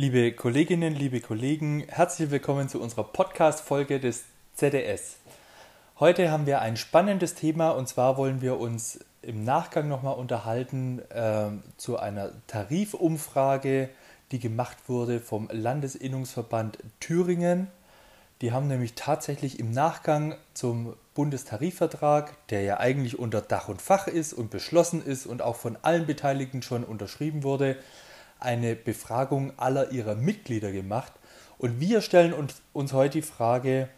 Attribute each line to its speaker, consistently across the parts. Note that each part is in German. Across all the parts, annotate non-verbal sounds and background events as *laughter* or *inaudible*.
Speaker 1: Liebe Kolleginnen, liebe Kollegen, herzlich willkommen zu unserer Podcast-Folge des ZDS. Heute haben wir ein spannendes Thema und zwar wollen wir uns im Nachgang nochmal unterhalten äh, zu einer Tarifumfrage, die gemacht wurde vom Landesinnungsverband Thüringen. Die haben nämlich tatsächlich im Nachgang zum Bundestarifvertrag, der ja eigentlich unter Dach und Fach ist und beschlossen ist und auch von allen Beteiligten schon unterschrieben wurde, eine Befragung aller ihrer Mitglieder gemacht. Und wir stellen uns, uns heute die Frage,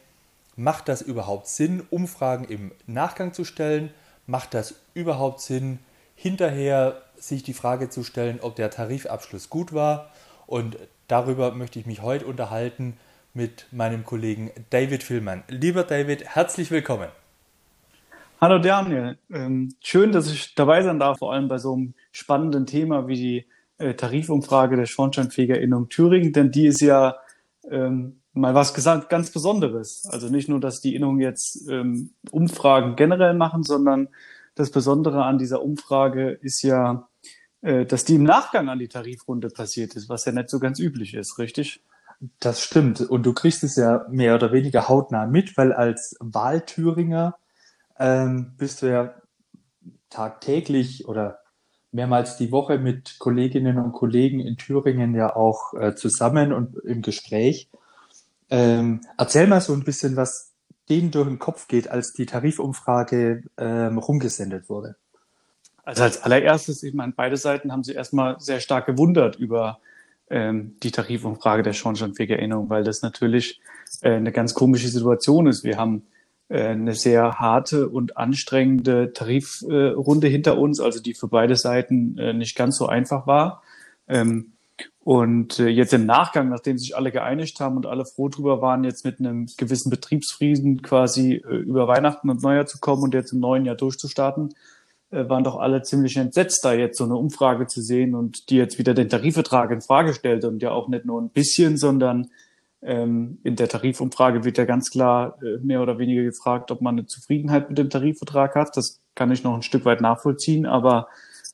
Speaker 1: macht das überhaupt Sinn, Umfragen im Nachgang zu stellen? Macht das überhaupt Sinn, hinterher sich die Frage zu stellen, ob der Tarifabschluss gut war? Und darüber möchte ich mich heute unterhalten mit meinem Kollegen David Villmann. Lieber David, herzlich willkommen.
Speaker 2: Hallo Daniel, ähm, schön, dass ich dabei sein darf, vor allem bei so einem spannenden Thema wie die äh, Tarifumfrage der Schornsteinfegerinnung Thüringen, denn die ist ja ähm, mal was gesagt ganz Besonderes. Also nicht nur, dass die Innungen jetzt ähm, Umfragen generell machen, sondern das Besondere an dieser Umfrage ist ja, äh, dass die im Nachgang an die Tarifrunde passiert ist, was ja nicht so ganz üblich ist, richtig?
Speaker 1: Das stimmt. Und du kriegst es ja mehr oder weniger hautnah mit, weil als Wahlthüringer ähm, bist du ja tagtäglich oder mehrmals die Woche mit Kolleginnen und Kollegen in Thüringen ja auch äh, zusammen und im Gespräch. Ähm, erzähl mal so ein bisschen, was denen durch den Kopf geht, als die Tarifumfrage ähm, rumgesendet wurde.
Speaker 2: Also als allererstes, ich meine, beide Seiten haben sich erstmal sehr stark gewundert über ähm, die Tarifumfrage der Schornsteinfegererinnung, weil das natürlich äh, eine ganz komische Situation ist. Wir haben eine sehr harte und anstrengende Tarifrunde hinter uns, also die für beide Seiten äh, nicht ganz so einfach war. Ähm, und äh, jetzt im Nachgang, nachdem sich alle geeinigt haben und alle froh drüber waren, jetzt mit einem gewissen Betriebsfrieden quasi über Weihnachten und Neujahr zu kommen und jetzt im neuen Jahr durchzustarten, waren doch alle ziemlich entsetzt, da jetzt so eine Umfrage zu sehen und die jetzt wieder den Tarifvertrag in Frage stellt und ja auch nicht nur ein bisschen, sondern in der Tarifumfrage wird ja ganz klar äh, mehr oder weniger gefragt, ob man eine Zufriedenheit mit dem Tarifvertrag hat. Das kann ich noch ein Stück weit nachvollziehen, aber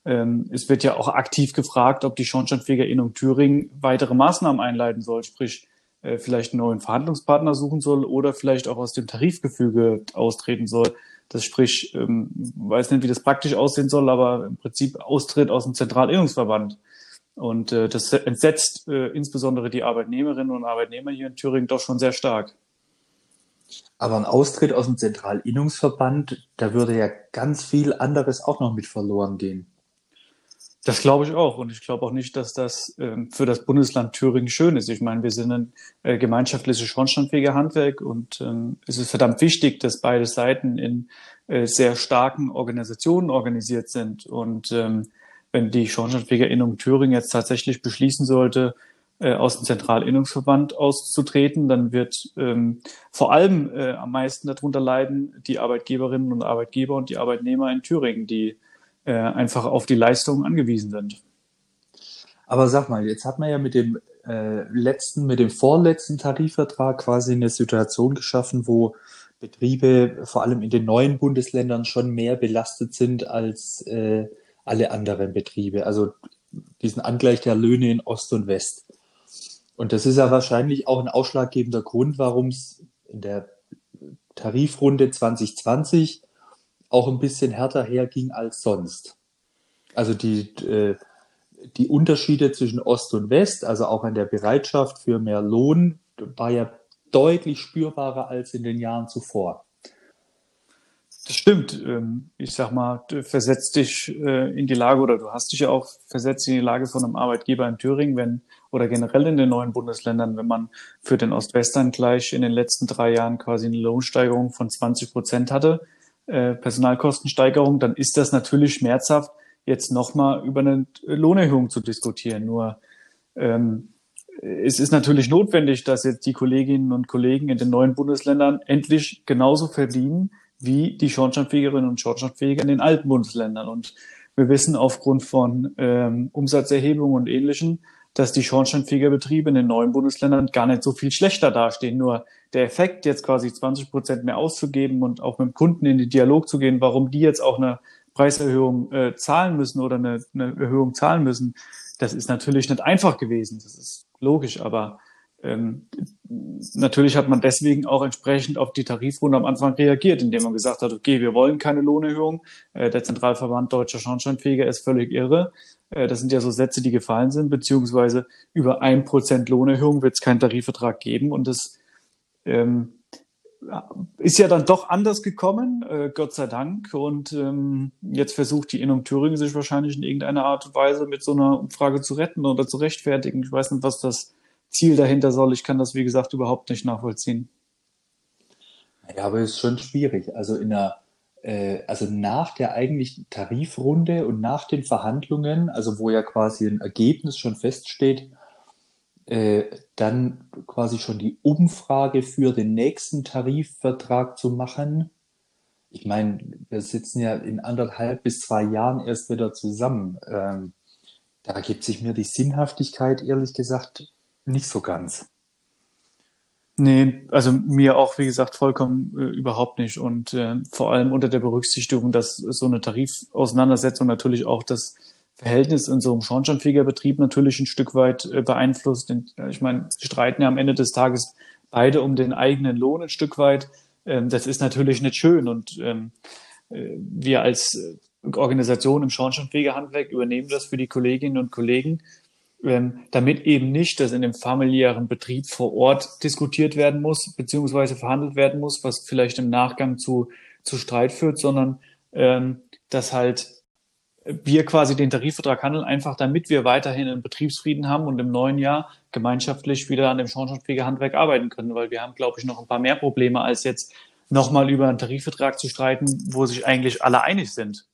Speaker 2: ähm, es wird ja auch aktiv gefragt, ob die Schornsteinfegerinnung Thüringen weitere Maßnahmen einleiten soll, sprich äh, vielleicht einen neuen Verhandlungspartner suchen soll oder vielleicht auch aus dem Tarifgefüge austreten soll. Das sprich, ähm, weiß nicht, wie das praktisch aussehen soll, aber im Prinzip Austritt aus dem Zentralinnungsverband. Und äh, das entsetzt äh, insbesondere die Arbeitnehmerinnen und Arbeitnehmer hier in Thüringen doch schon sehr stark.
Speaker 1: Aber ein Austritt aus dem Zentralinnungsverband, da würde ja ganz viel anderes auch noch mit verloren gehen.
Speaker 2: Das glaube ich auch. Und ich glaube auch nicht, dass das ähm, für das Bundesland Thüringen schön ist. Ich meine, wir sind ein äh, gemeinschaftliches schornsteinfähiger Handwerk und ähm, es ist verdammt wichtig, dass beide Seiten in äh, sehr starken Organisationen organisiert sind. Und ähm, wenn die Schornsteinfegerinnung Thüringen jetzt tatsächlich beschließen sollte, äh, aus dem Zentralinnungsverband auszutreten, dann wird ähm, vor allem äh, am meisten darunter leiden die Arbeitgeberinnen und Arbeitgeber und die Arbeitnehmer in Thüringen, die äh, einfach auf die Leistungen angewiesen sind.
Speaker 1: Aber sag mal, jetzt hat man ja mit dem äh, letzten, mit dem vorletzten Tarifvertrag quasi eine Situation geschaffen, wo Betriebe vor allem in den neuen Bundesländern schon mehr belastet sind als äh, alle anderen Betriebe. Also diesen Angleich der Löhne in Ost und West. Und das ist ja wahrscheinlich auch ein ausschlaggebender Grund, warum es in der Tarifrunde 2020 auch ein bisschen härter herging als sonst. Also die, äh, die Unterschiede zwischen Ost und West, also auch an der Bereitschaft für mehr Lohn, war ja deutlich spürbarer als in den Jahren zuvor.
Speaker 2: Das stimmt. Ähm, ich sag mal, du versetzt dich äh, in die Lage oder du hast dich ja auch versetzt in die Lage von einem Arbeitgeber in Thüringen, wenn oder generell in den neuen Bundesländern, wenn man für den Ostwestern gleich in den letzten drei Jahren quasi eine Lohnsteigerung von 20 Prozent hatte, äh, Personalkostensteigerung, dann ist das natürlich schmerzhaft, jetzt nochmal über eine Lohnerhöhung zu diskutieren. Nur ähm, es ist natürlich notwendig, dass jetzt die Kolleginnen und Kollegen in den neuen Bundesländern endlich genauso verdienen wie die Schornsteinfegerinnen und Schornsteinfeger in den alten Bundesländern. Und wir wissen aufgrund von ähm, Umsatzerhebungen und Ähnlichem, dass die Schornsteinfegerbetriebe in den neuen Bundesländern gar nicht so viel schlechter dastehen. Nur der Effekt, jetzt quasi 20 Prozent mehr auszugeben und auch mit dem Kunden in den Dialog zu gehen, warum die jetzt auch eine Preiserhöhung äh, zahlen müssen oder eine, eine Erhöhung zahlen müssen, das ist natürlich nicht einfach gewesen, das ist logisch, aber ähm, natürlich hat man deswegen auch entsprechend auf die Tarifrunde am Anfang reagiert, indem man gesagt hat, okay, wir wollen keine Lohnerhöhung. Äh, der Zentralverband Deutscher Schornsteinfeger ist völlig irre. Äh, das sind ja so Sätze, die gefallen sind, beziehungsweise über ein Prozent Lohnerhöhung wird es keinen Tarifvertrag geben und das ähm, ist ja dann doch anders gekommen, äh, Gott sei Dank. Und ähm, jetzt versucht die Innung Thüringen sich wahrscheinlich in irgendeiner Art und Weise mit so einer Umfrage zu retten oder zu rechtfertigen. Ich weiß nicht, was das Ziel dahinter soll. Ich kann das, wie gesagt, überhaupt nicht nachvollziehen.
Speaker 1: Ja, aber es ist schon schwierig. Also in der, äh, also nach der eigentlichen Tarifrunde und nach den Verhandlungen, also wo ja quasi ein Ergebnis schon feststeht, äh, dann quasi schon die Umfrage für den nächsten Tarifvertrag zu machen. Ich meine, wir sitzen ja in anderthalb bis zwei Jahren erst wieder zusammen. Ähm, da gibt sich mir die Sinnhaftigkeit, ehrlich gesagt, nicht so ganz.
Speaker 2: Nee, also mir auch, wie gesagt, vollkommen äh, überhaupt nicht. Und äh, vor allem unter der Berücksichtigung, dass so eine Tarifauseinandersetzung natürlich auch das Verhältnis in so einem Schornsteinfegerbetrieb natürlich ein Stück weit äh, beeinflusst. Denn, äh, ich meine, sie streiten ja am Ende des Tages beide um den eigenen Lohn ein Stück weit. Ähm, das ist natürlich nicht schön. Und ähm, äh, wir als äh, Organisation im Schornsteinfegerhandwerk übernehmen das für die Kolleginnen und Kollegen, damit eben nicht, dass in dem familiären Betrieb vor Ort diskutiert werden muss, beziehungsweise verhandelt werden muss, was vielleicht im Nachgang zu, zu Streit führt, sondern ähm, dass halt wir quasi den Tarifvertrag handeln, einfach damit wir weiterhin einen Betriebsfrieden haben und im neuen Jahr gemeinschaftlich wieder an dem Schornsteinfegerhandwerk arbeiten können, weil wir haben, glaube ich, noch ein paar mehr Probleme, als jetzt nochmal über einen Tarifvertrag zu streiten, wo sich eigentlich alle einig sind.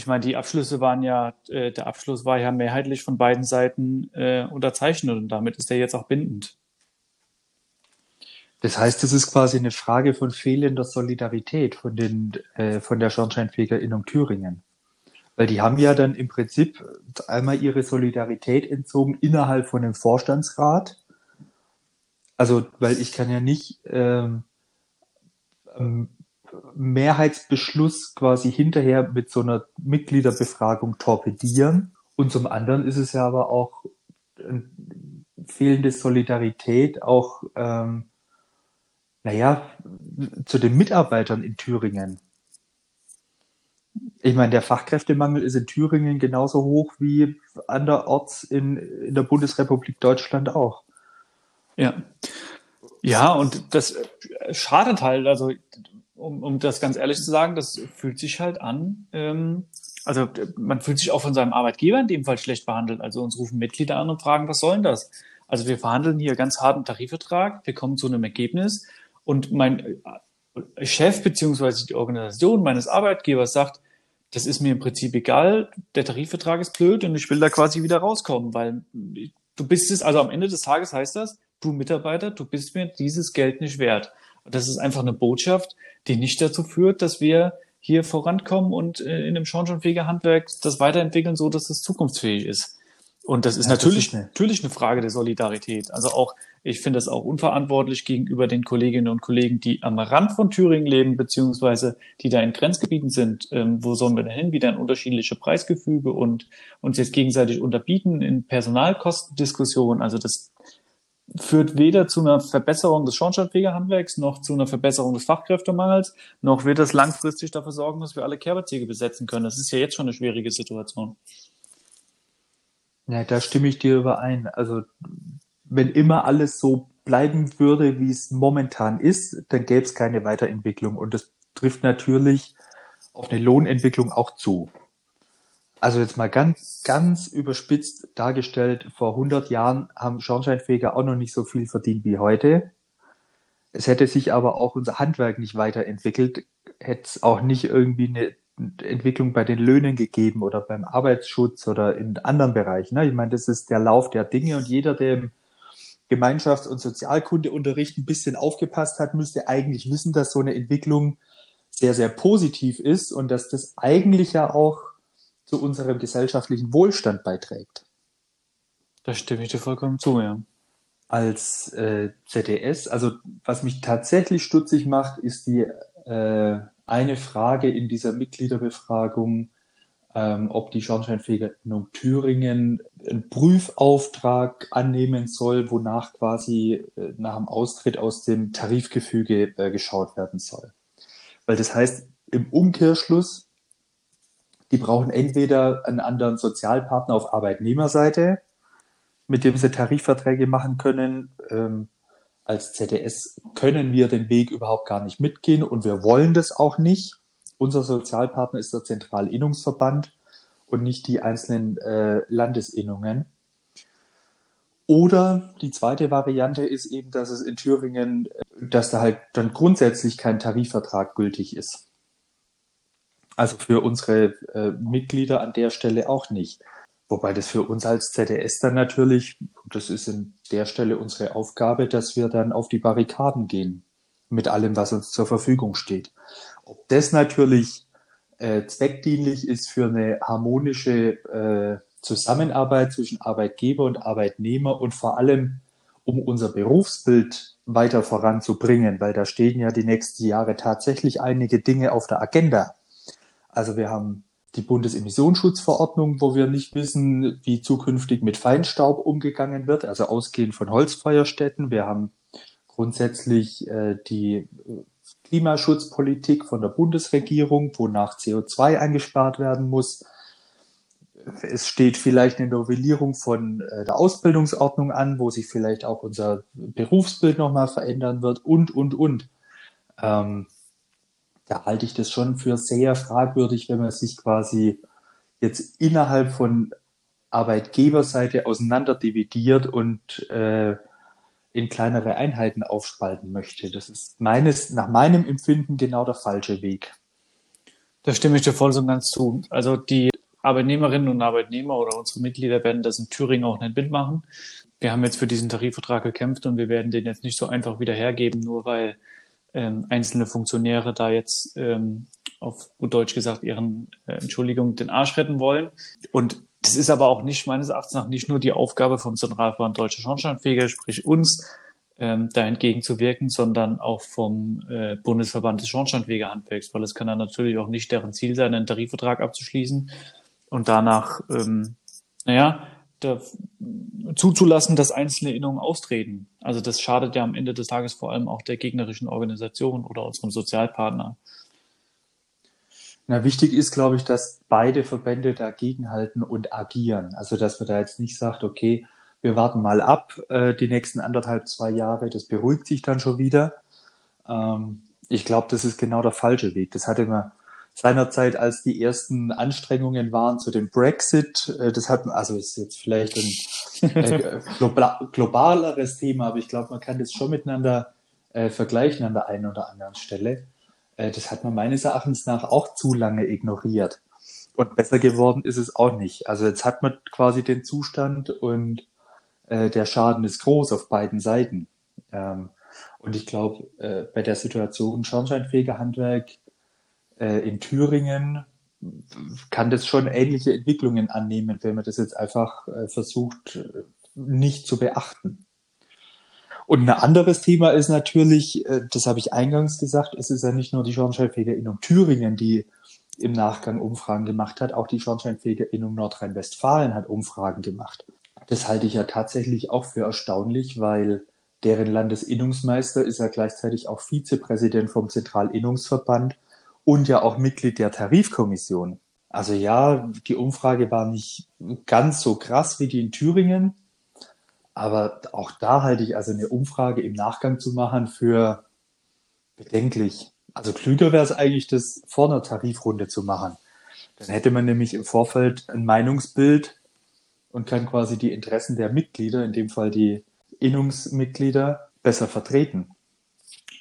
Speaker 2: Ich meine, die Abschlüsse waren ja, äh, der Abschluss war ja mehrheitlich von beiden Seiten äh, unterzeichnet und damit ist er jetzt auch bindend.
Speaker 1: Das heißt, es ist quasi eine Frage von fehlender Solidarität von, den, äh, von der Schornsteinfegerinnung Thüringen. Weil die haben ja dann im Prinzip einmal ihre Solidarität entzogen innerhalb von dem Vorstandsrat. Also, weil ich kann ja nicht ähm, ähm, Mehrheitsbeschluss quasi hinterher mit so einer Mitgliederbefragung torpedieren. Und zum anderen ist es ja aber auch fehlende Solidarität auch ähm, naja, zu den Mitarbeitern in Thüringen. Ich meine, der Fachkräftemangel ist in Thüringen genauso hoch wie anderorts in, in der Bundesrepublik Deutschland auch.
Speaker 2: Ja. Ja, und das schadet halt, also um, um das ganz ehrlich zu sagen, das fühlt sich halt an. Ähm, also man fühlt sich auch von seinem Arbeitgeber in dem Fall schlecht behandelt. Also uns rufen Mitglieder an und fragen, was soll denn das? Also wir verhandeln hier ganz harten Tarifvertrag, wir kommen zu einem Ergebnis und mein äh, Chef beziehungsweise die Organisation meines Arbeitgebers sagt, das ist mir im Prinzip egal, der Tarifvertrag ist blöd und ich will da quasi wieder rauskommen, weil du bist es, also am Ende des Tages heißt das, du Mitarbeiter, du bist mir dieses Geld nicht wert. Das ist einfach eine Botschaft, die nicht dazu führt, dass wir hier vorankommen und äh, in dem schornsteinfähiger Handwerk das weiterentwickeln, so dass es zukunftsfähig ist. Und das ist ja, natürlich, das ist natürlich eine Frage der Solidarität. Also auch, ich finde es auch unverantwortlich gegenüber den Kolleginnen und Kollegen, die am Rand von Thüringen leben, beziehungsweise die da in Grenzgebieten sind. Ähm, wo sollen wir denn hin? Wieder in unterschiedliche Preisgefüge und uns jetzt gegenseitig unterbieten in Personalkostendiskussionen. Also das führt weder zu einer Verbesserung des Schornsteinfegerhandwerks noch zu einer Verbesserung des Fachkräftemangels, noch wird das langfristig dafür sorgen, dass wir alle Kehrbeziege besetzen können. Das ist ja jetzt schon eine schwierige Situation.
Speaker 1: Ja, da stimme ich dir überein. Also, wenn immer alles so bleiben würde, wie es momentan ist, dann gäbe es keine Weiterentwicklung. Und das trifft natürlich auf eine Lohnentwicklung auch zu. Also jetzt mal ganz, ganz überspitzt dargestellt, vor 100 Jahren haben Schornsteinfeger auch noch nicht so viel verdient wie heute. Es hätte sich aber auch unser Handwerk nicht weiterentwickelt, hätte es auch nicht irgendwie eine Entwicklung bei den Löhnen gegeben oder beim Arbeitsschutz oder in anderen Bereichen. Ne? Ich meine, das ist der Lauf der Dinge und jeder, der im Gemeinschafts- und Sozialkundeunterricht ein bisschen aufgepasst hat, müsste eigentlich wissen, dass so eine Entwicklung sehr, sehr positiv ist und dass das eigentlich ja auch zu unserem gesellschaftlichen Wohlstand beiträgt.
Speaker 2: Da stimme ich dir vollkommen zu, ja.
Speaker 1: Als äh, ZDS, also was mich tatsächlich stutzig macht, ist die äh, eine Frage in dieser Mitgliederbefragung, ähm, ob die Schornsteinfeger-Innung Thüringen einen Prüfauftrag annehmen soll, wonach quasi äh, nach dem Austritt aus dem Tarifgefüge äh, geschaut werden soll. Weil das heißt, im Umkehrschluss, die brauchen entweder einen anderen Sozialpartner auf Arbeitnehmerseite, mit dem sie Tarifverträge machen können. Ähm, als ZDS können wir den Weg überhaupt gar nicht mitgehen und wir wollen das auch nicht. Unser Sozialpartner ist der Zentralinnungsverband und nicht die einzelnen äh, Landesinnungen. Oder die zweite Variante ist eben, dass es in Thüringen, äh, dass da halt dann grundsätzlich kein Tarifvertrag gültig ist. Also für unsere äh, Mitglieder an der Stelle auch nicht. Wobei das für uns als ZDS dann natürlich, das ist in der Stelle unsere Aufgabe, dass wir dann auf die Barrikaden gehen mit allem, was uns zur Verfügung steht. Ob das natürlich äh, zweckdienlich ist für eine harmonische äh, Zusammenarbeit zwischen Arbeitgeber und Arbeitnehmer und vor allem, um unser Berufsbild weiter voranzubringen, weil da stehen ja die nächsten Jahre tatsächlich einige Dinge auf der Agenda. Also wir haben die Bundesemissionsschutzverordnung, wo wir nicht wissen, wie zukünftig mit Feinstaub umgegangen wird, also ausgehend von Holzfeuerstätten. Wir haben grundsätzlich äh, die Klimaschutzpolitik von der Bundesregierung, wonach CO2 eingespart werden muss. Es steht vielleicht eine Novellierung von äh, der Ausbildungsordnung an, wo sich vielleicht auch unser Berufsbild nochmal verändern wird und, und, und. Ähm, da halte ich das schon für sehr fragwürdig, wenn man sich quasi jetzt innerhalb von Arbeitgeberseite auseinander dividiert und äh, in kleinere Einheiten aufspalten möchte. Das ist meines, nach meinem Empfinden genau der falsche Weg.
Speaker 2: Da stimme ich dir voll und ganz zu. Also die Arbeitnehmerinnen und Arbeitnehmer oder unsere Mitglieder werden das in Thüringen auch nicht mitmachen. Wir haben jetzt für diesen Tarifvertrag gekämpft und wir werden den jetzt nicht so einfach wieder hergeben, nur weil ähm, einzelne Funktionäre da jetzt ähm, auf gut Deutsch gesagt ihren äh, Entschuldigung den Arsch retten wollen. Und das ist aber auch nicht, meines Erachtens nach, nicht nur die Aufgabe vom Zentralverband Deutsche Schornsteinfeger, sprich uns, ähm, da entgegenzuwirken, sondern auch vom äh, Bundesverband des Schornsteinfegerhandwerks, weil es kann dann natürlich auch nicht deren Ziel sein, einen Tarifvertrag abzuschließen und danach, ähm, naja, da, zuzulassen, dass einzelne Innungen austreten. Also das schadet ja am Ende des Tages vor allem auch der gegnerischen Organisation oder unserem Sozialpartner.
Speaker 1: Na, wichtig ist, glaube ich, dass beide Verbände dagegenhalten und agieren. Also, dass man da jetzt nicht sagt, okay, wir warten mal ab, äh, die nächsten anderthalb, zwei Jahre, das beruhigt sich dann schon wieder. Ähm, ich glaube, das ist genau der falsche Weg. Das hatte man seinerzeit, als die ersten Anstrengungen waren zu dem Brexit. Äh, das hat, also ist jetzt vielleicht ein äh, *laughs* globaleres Thema, aber ich glaube, man kann das schon miteinander äh, vergleichen an der einen oder anderen Stelle. Äh, das hat man meines Erachtens nach auch zu lange ignoriert. Und besser geworden ist es auch nicht. Also jetzt hat man quasi den Zustand und äh, der Schaden ist groß auf beiden Seiten. Ähm, und ich glaube, äh, bei der Situation Schornsteinfegerhandwerk in Thüringen kann das schon ähnliche Entwicklungen annehmen, wenn man das jetzt einfach äh, versucht, äh, nicht zu beachten. Und ein anderes Thema ist natürlich, äh, das habe ich eingangs gesagt, es ist ja nicht nur die Schornsteinfegerinnung Thüringen, die im Nachgang Umfragen gemacht hat, auch die Schornsteinfegerinnung Nordrhein-Westfalen hat Umfragen gemacht. Das halte ich ja tatsächlich auch für erstaunlich, weil deren Landesinnungsmeister ist ja gleichzeitig auch Vizepräsident vom Zentralinnungsverband und ja auch Mitglied der Tarifkommission. Also ja, die Umfrage war nicht ganz so krass wie die in Thüringen, aber auch da halte ich also eine Umfrage im Nachgang zu machen für bedenklich. Also klüger wäre es eigentlich, das vor einer Tarifrunde zu machen. Dann hätte man nämlich im Vorfeld ein Meinungsbild und kann quasi die Interessen der Mitglieder, in dem Fall die Innungsmitglieder, besser vertreten.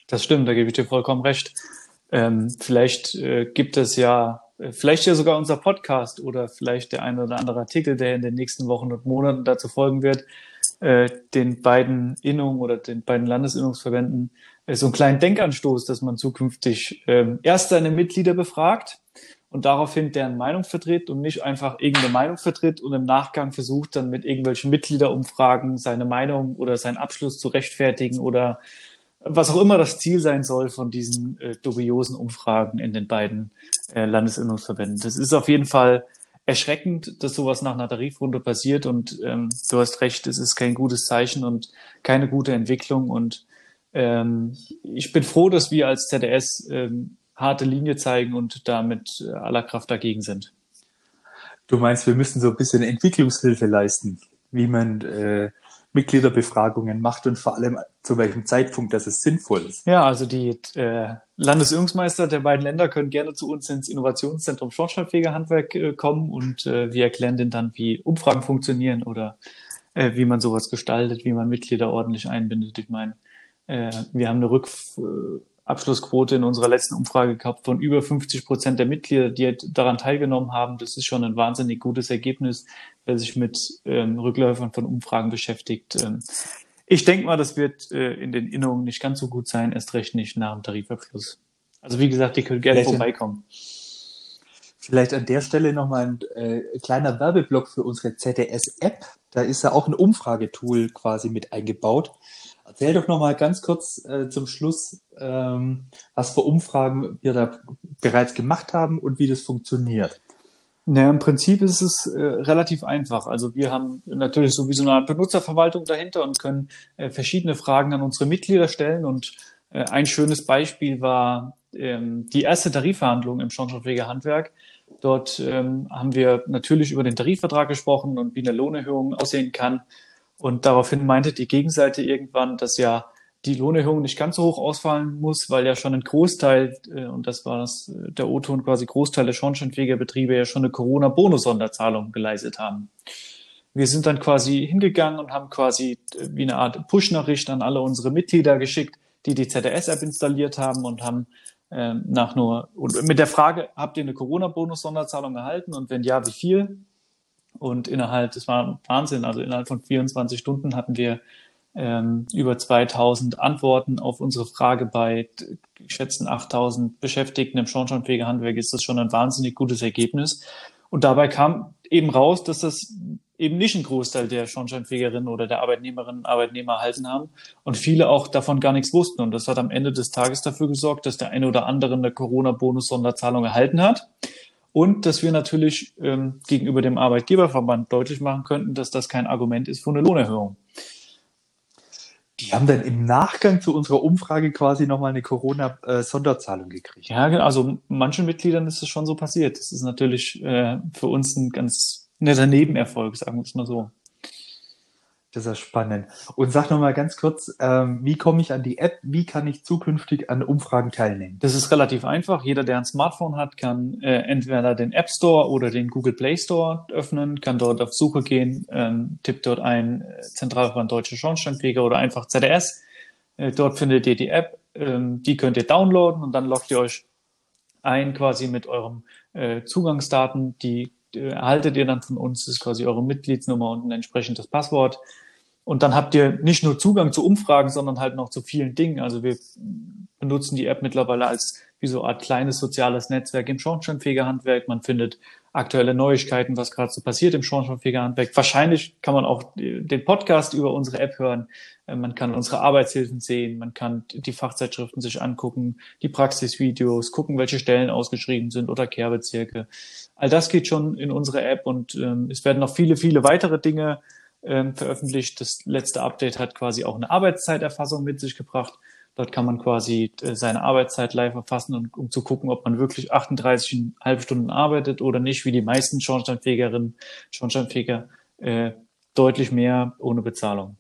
Speaker 2: Das stimmt, da gebe ich dir vollkommen recht. Ähm, vielleicht äh, gibt es ja, äh, vielleicht ja sogar unser Podcast oder vielleicht der eine oder andere Artikel, der in den nächsten Wochen und Monaten dazu folgen wird, äh, den beiden Innungen oder den beiden Landesinnungsverbänden äh, so einen kleinen Denkanstoß, dass man zukünftig äh, erst seine Mitglieder befragt und daraufhin deren Meinung vertritt und nicht einfach irgendeine Meinung vertritt und im Nachgang versucht dann mit irgendwelchen Mitgliederumfragen seine Meinung oder seinen Abschluss zu rechtfertigen oder was auch immer das Ziel sein soll von diesen äh, dubiosen Umfragen in den beiden äh, Landesinnungsverbänden. Das ist auf jeden Fall erschreckend, dass sowas nach einer Tarifrunde passiert und ähm, du hast recht, es ist kein gutes Zeichen und keine gute Entwicklung und ähm, ich bin froh, dass wir als ZDS ähm, harte Linie zeigen und damit äh, aller Kraft dagegen sind.
Speaker 1: Du meinst, wir müssen so ein bisschen Entwicklungshilfe leisten, wie man äh, Mitgliederbefragungen macht und vor allem zu welchem Zeitpunkt, dass es sinnvoll ist.
Speaker 2: Ja, also die äh, Landesübungsmeister der beiden Länder können gerne zu uns ins Innovationszentrum Schornsteinfegerhandwerk äh, kommen und äh, wir erklären denen dann, wie Umfragen funktionieren oder äh, wie man sowas gestaltet, wie man Mitglieder ordentlich einbindet. Ich meine, äh, wir haben eine Rückabschlussquote in unserer letzten Umfrage gehabt von über 50 Prozent der Mitglieder, die daran teilgenommen haben. Das ist schon ein wahnsinnig gutes Ergebnis, wer sich mit ähm, Rückläufern von Umfragen beschäftigt. Ähm, ich denke mal, das wird äh, in den Innungen nicht ganz so gut sein, erst recht nicht nach dem Tarifabschluss. Also wie gesagt, die können gerne Vielleicht vorbeikommen.
Speaker 1: Vielleicht an der Stelle nochmal ein äh, kleiner Werbeblock für unsere ZDS-App. Da ist ja auch ein Umfragetool quasi mit eingebaut. Erzähl doch noch mal ganz kurz äh, zum Schluss, ähm, was für Umfragen wir da bereits gemacht haben und wie das funktioniert.
Speaker 2: Naja, im Prinzip ist es äh, relativ einfach. Also wir haben natürlich sowieso eine Benutzerverwaltung dahinter und können äh, verschiedene Fragen an unsere Mitglieder stellen. Und äh, ein schönes Beispiel war ähm, die erste Tarifverhandlung im Schornsteinfeger Handwerk. Dort ähm, haben wir natürlich über den Tarifvertrag gesprochen und wie eine Lohnerhöhung aussehen kann. Und daraufhin meinte die Gegenseite irgendwann, dass ja die Lohnerhöhung nicht ganz so hoch ausfallen muss, weil ja schon ein Großteil, äh, und das war das, äh, der O-Ton quasi Großteil der Schornsteinfegerbetriebe ja schon eine Corona-Bonus-Sonderzahlung geleistet haben. Wir sind dann quasi hingegangen und haben quasi äh, wie eine Art Push-Nachricht an alle unsere Mitglieder geschickt, die die ZDS-App installiert haben und haben äh, nach nur, und mit der Frage, habt ihr eine Corona-Bonus-Sonderzahlung erhalten und wenn ja, wie viel? Und innerhalb, das war Wahnsinn, also innerhalb von 24 Stunden hatten wir ähm, über 2000 Antworten auf unsere Frage bei geschätzten 8000 Beschäftigten im Schornsteinfegerhandwerk ist das schon ein wahnsinnig gutes Ergebnis. Und dabei kam eben raus, dass das eben nicht ein Großteil der Schornsteinfegerinnen oder der Arbeitnehmerinnen und Arbeitnehmer erhalten haben und viele auch davon gar nichts wussten. Und das hat am Ende des Tages dafür gesorgt, dass der eine oder andere eine Corona-Bonus-Sonderzahlung erhalten hat und dass wir natürlich ähm, gegenüber dem Arbeitgeberverband deutlich machen könnten, dass das kein Argument ist für eine Lohnerhöhung.
Speaker 1: Die haben dann im Nachgang zu unserer Umfrage quasi nochmal eine Corona-Sonderzahlung gekriegt.
Speaker 2: Ja, genau. Also manchen Mitgliedern ist es schon so passiert. Das ist natürlich äh, für uns ein ganz netter Nebenerfolg, sagen wir es mal so.
Speaker 1: Das ist spannend. Und sag noch mal ganz kurz, ähm, wie komme ich an die App? Wie kann ich zukünftig an Umfragen teilnehmen?
Speaker 2: Das ist relativ einfach. Jeder, der ein Smartphone hat, kann äh, entweder den App Store oder den Google Play Store öffnen, kann dort auf Suche gehen, ähm, tippt dort ein äh, Zentralverband Deutsche Schornsteinfeger oder einfach ZDS. Äh, dort findet ihr die App, ähm, die könnt ihr downloaden und dann loggt ihr euch ein quasi mit eurem äh, Zugangsdaten. Die erhaltet ihr dann von uns, das ist quasi eure Mitgliedsnummer und ein entsprechendes Passwort. Und dann habt ihr nicht nur Zugang zu Umfragen, sondern halt noch zu vielen Dingen. Also wir benutzen die App mittlerweile als wie so eine Art kleines soziales Netzwerk im Schornsteinfegerhandwerk. Man findet aktuelle Neuigkeiten, was gerade so passiert im Schornsteinfegerhandwerk. Wahrscheinlich kann man auch den Podcast über unsere App hören. Äh, man kann unsere Arbeitshilfen sehen, man kann die Fachzeitschriften sich angucken, die Praxisvideos, gucken, welche Stellen ausgeschrieben sind oder Kehrbezirke. All das geht schon in unsere App und ähm, es werden noch viele, viele weitere Dinge ähm, veröffentlicht. Das letzte Update hat quasi auch eine Arbeitszeiterfassung mit sich gebracht. Dort kann man quasi äh, seine Arbeitszeit live erfassen, und, um zu gucken, ob man wirklich 38,5 Stunden arbeitet oder nicht, wie die meisten Schornsteinfegerinnen, Schornsteinfeger, äh, deutlich mehr ohne Bezahlung.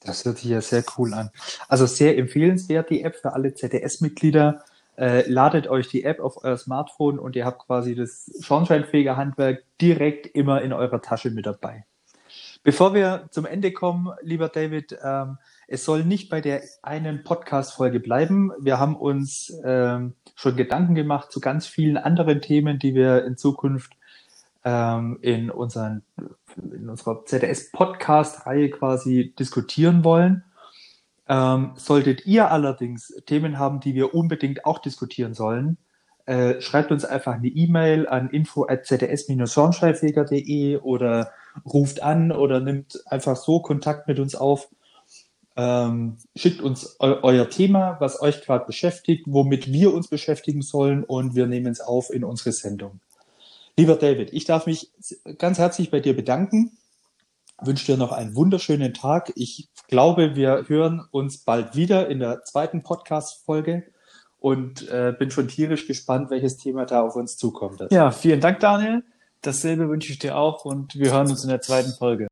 Speaker 1: Das hört sich ja sehr cool an. Also sehr empfehlenswert, die App für alle ZDS-Mitglieder. Äh, ladet euch die App auf euer Smartphone und ihr habt quasi das Schornsteinfeger-Handwerk direkt immer in eurer Tasche mit dabei. Bevor wir zum Ende kommen, lieber David, ähm, es soll nicht bei der einen Podcast-Folge bleiben. Wir haben uns ähm, schon Gedanken gemacht zu ganz vielen anderen Themen, die wir in Zukunft ähm, in, unseren, in unserer ZDS-Podcast-Reihe quasi diskutieren wollen. Ähm, solltet ihr allerdings Themen haben, die wir unbedingt auch diskutieren sollen, äh, schreibt uns einfach eine E-Mail an info@zds-schornsteinfeger.de oder ruft an oder nimmt einfach so Kontakt mit uns auf. Ähm, schickt uns eu euer Thema, was euch gerade beschäftigt, womit wir uns beschäftigen sollen und wir nehmen es auf in unsere Sendung. Lieber David, ich darf mich ganz herzlich bei dir bedanken. Wünsche dir noch einen wunderschönen Tag. Ich glaube, wir hören uns bald wieder in der zweiten Podcast-Folge und äh, bin schon tierisch gespannt, welches Thema da auf uns zukommt.
Speaker 2: Ja, vielen Dank, Daniel. Dasselbe wünsche ich dir auch und wir hören uns in der zweiten Folge.